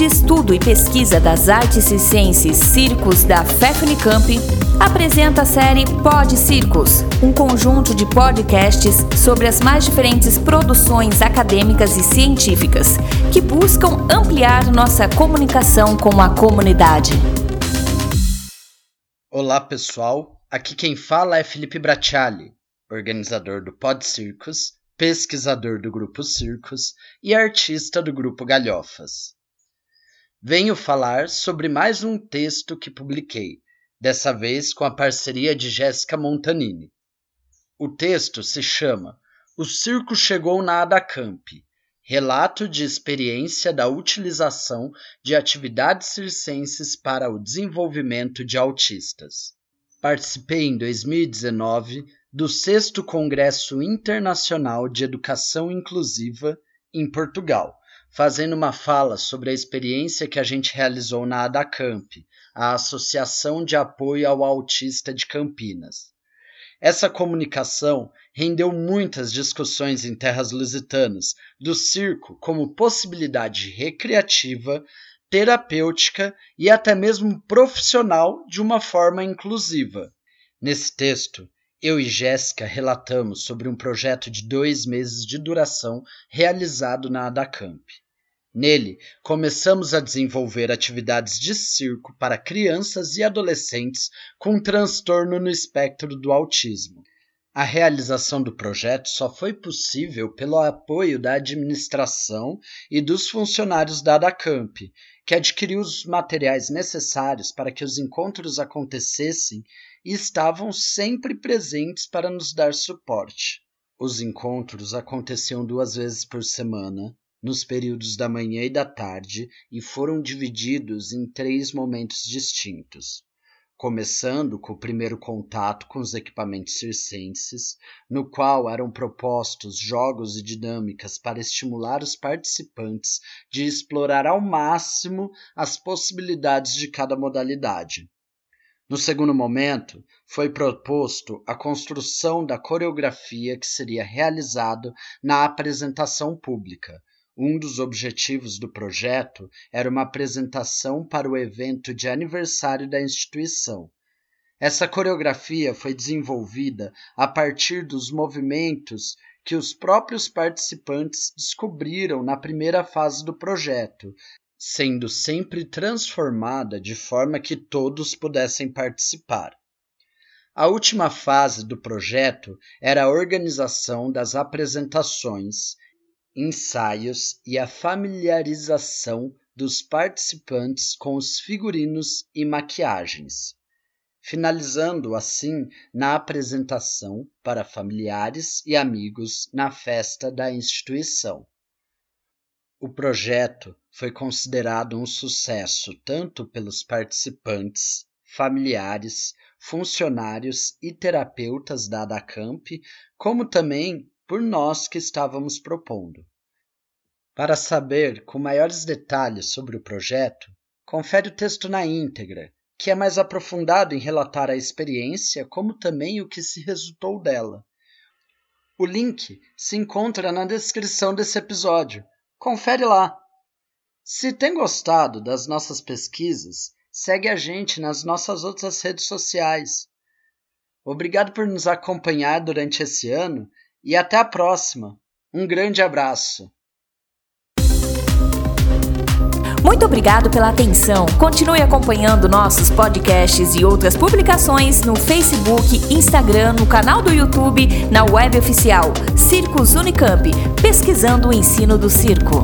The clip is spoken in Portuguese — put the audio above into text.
de Estudo e Pesquisa das Artes Circenses Circos da FEFNICAMP, apresenta a série Pod Circos, um conjunto de podcasts sobre as mais diferentes produções acadêmicas e científicas que buscam ampliar nossa comunicação com a comunidade. Olá, pessoal. Aqui quem fala é Felipe Bracciali, organizador do Pod Circos pesquisador do Grupo Circos e artista do Grupo Galhofas. Venho falar sobre mais um texto que publiquei, dessa vez com a parceria de Jéssica Montanini. O texto se chama O Circo Chegou na Adacamp Relato de experiência da utilização de atividades circenses para o desenvolvimento de autistas. Participei em 2019 do Sexto Congresso Internacional de Educação Inclusiva em Portugal, fazendo uma fala sobre a experiência que a gente realizou na ADACAMP, a Associação de Apoio ao Autista de Campinas. Essa comunicação rendeu muitas discussões em terras lusitanas do circo como possibilidade recreativa, terapêutica e até mesmo profissional de uma forma inclusiva. Nesse texto, eu e Jéssica relatamos sobre um projeto de dois meses de duração realizado na Adacamp. Nele, começamos a desenvolver atividades de circo para crianças e adolescentes com transtorno no espectro do autismo. A realização do projeto só foi possível pelo apoio da administração e dos funcionários da Adacamp, que adquiriu os materiais necessários para que os encontros acontecessem e estavam sempre presentes para nos dar suporte. Os encontros aconteciam duas vezes por semana, nos períodos da manhã e da tarde, e foram divididos em três momentos distintos. Começando com o primeiro contato com os equipamentos circenses, no qual eram propostos jogos e dinâmicas para estimular os participantes de explorar ao máximo as possibilidades de cada modalidade. No segundo momento, foi proposto a construção da coreografia que seria realizado na apresentação pública. Um dos objetivos do projeto era uma apresentação para o evento de aniversário da instituição. Essa coreografia foi desenvolvida a partir dos movimentos que os próprios participantes descobriram na primeira fase do projeto, sendo sempre transformada de forma que todos pudessem participar. A última fase do projeto era a organização das apresentações, ensaios e a familiarização dos participantes com os figurinos e maquiagens, finalizando assim na apresentação para familiares e amigos na festa da instituição. O projeto foi considerado um sucesso tanto pelos participantes, familiares, funcionários e terapeutas da ADACAMP, como também por nós que estávamos propondo. Para saber com maiores detalhes sobre o projeto, confere o texto na íntegra, que é mais aprofundado em relatar a experiência, como também o que se resultou dela. O link se encontra na descrição desse episódio Confere lá. Se tem gostado das nossas pesquisas, segue a gente nas nossas outras redes sociais. Obrigado por nos acompanhar durante esse ano e até a próxima. Um grande abraço. Muito obrigado pela atenção. Continue acompanhando nossos podcasts e outras publicações no Facebook, Instagram, no canal do YouTube, na web oficial Circos Unicamp, pesquisando o ensino do circo.